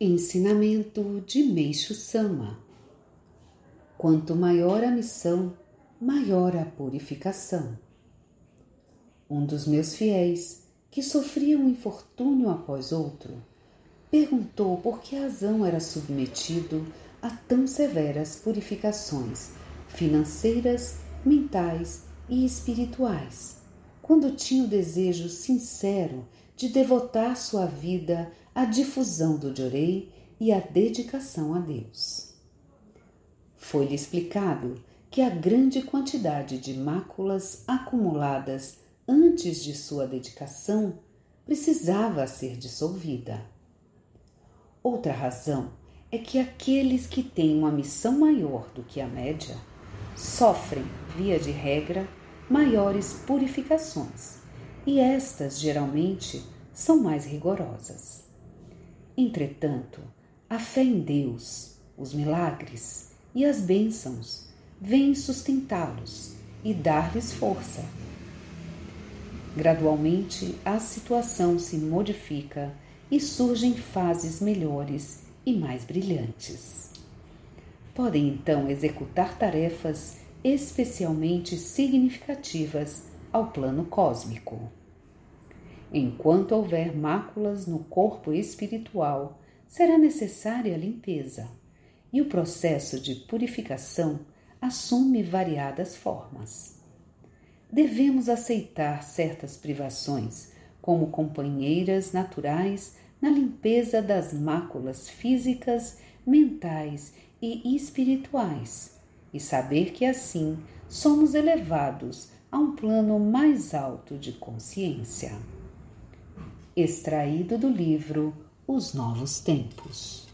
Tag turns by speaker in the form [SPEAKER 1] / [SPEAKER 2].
[SPEAKER 1] Ensinamento de Meixo Sama Quanto maior a missão, maior a purificação. Um dos meus fiéis, que sofria um infortúnio após outro, perguntou por que razão era submetido a tão severas purificações financeiras, mentais e espirituais, quando tinha o desejo sincero de devotar sua vida à difusão do Jorei e à dedicação a Deus. Foi-lhe explicado que a grande quantidade de máculas acumuladas antes de sua dedicação precisava ser dissolvida. Outra razão é que aqueles que têm uma missão maior do que a média sofrem, via de regra, maiores purificações, e estas geralmente são mais rigorosas. Entretanto, a fé em Deus, os milagres e as bênçãos vêm sustentá-los e dar-lhes força. Gradualmente, a situação se modifica e surgem fases melhores e mais brilhantes. Podem então executar tarefas especialmente significativas ao plano cósmico. Enquanto houver máculas no corpo espiritual, será necessária a limpeza, e o processo de purificação assume variadas formas. Devemos aceitar certas privações como companheiras naturais na limpeza das máculas físicas, mentais e espirituais, e saber que assim somos elevados a um plano mais alto de consciência. Extraído do livro Os Novos Tempos.